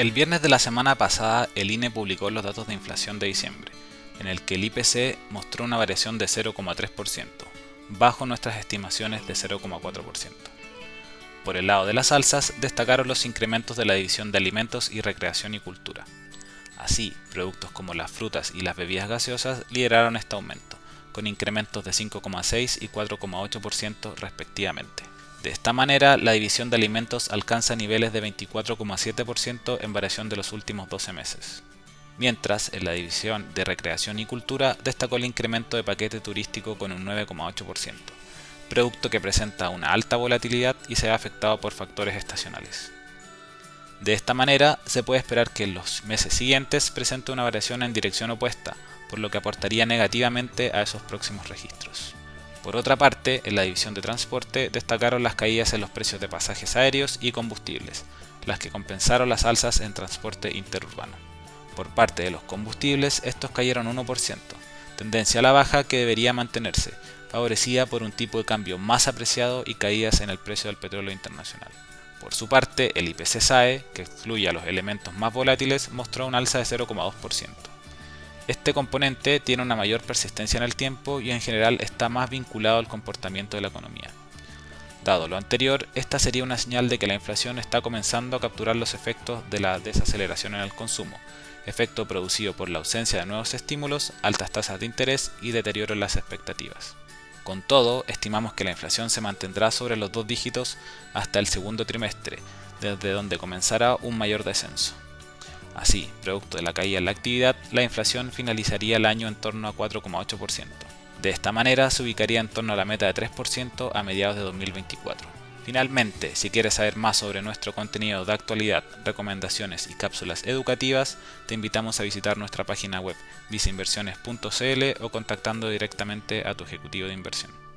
El viernes de la semana pasada, el INE publicó los datos de inflación de diciembre, en el que el IPC mostró una variación de 0,3%, bajo nuestras estimaciones de 0,4%. Por el lado de las alzas, destacaron los incrementos de la división de alimentos y recreación y cultura. Así, productos como las frutas y las bebidas gaseosas lideraron este aumento, con incrementos de 5,6 y 4,8% respectivamente. De esta manera, la división de alimentos alcanza niveles de 24,7% en variación de los últimos 12 meses. Mientras, en la división de recreación y cultura destacó el incremento de paquete turístico con un 9,8%, producto que presenta una alta volatilidad y se ve afectado por factores estacionales. De esta manera, se puede esperar que en los meses siguientes presente una variación en dirección opuesta, por lo que aportaría negativamente a esos próximos registros. Por otra parte, en la división de transporte destacaron las caídas en los precios de pasajes aéreos y combustibles, las que compensaron las alzas en transporte interurbano. Por parte de los combustibles, estos cayeron 1%, tendencia a la baja que debería mantenerse, favorecida por un tipo de cambio más apreciado y caídas en el precio del petróleo internacional. Por su parte, el IPC SAE, que excluye a los elementos más volátiles, mostró un alza de 0,2%. Este componente tiene una mayor persistencia en el tiempo y en general está más vinculado al comportamiento de la economía. Dado lo anterior, esta sería una señal de que la inflación está comenzando a capturar los efectos de la desaceleración en el consumo, efecto producido por la ausencia de nuevos estímulos, altas tasas de interés y deterioro en las expectativas. Con todo, estimamos que la inflación se mantendrá sobre los dos dígitos hasta el segundo trimestre, desde donde comenzará un mayor descenso. Así, producto de la caída en la actividad, la inflación finalizaría el año en torno a 4,8%. De esta manera se ubicaría en torno a la meta de 3% a mediados de 2024. Finalmente, si quieres saber más sobre nuestro contenido de actualidad, recomendaciones y cápsulas educativas, te invitamos a visitar nuestra página web viceinversiones.cl o contactando directamente a tu ejecutivo de inversión.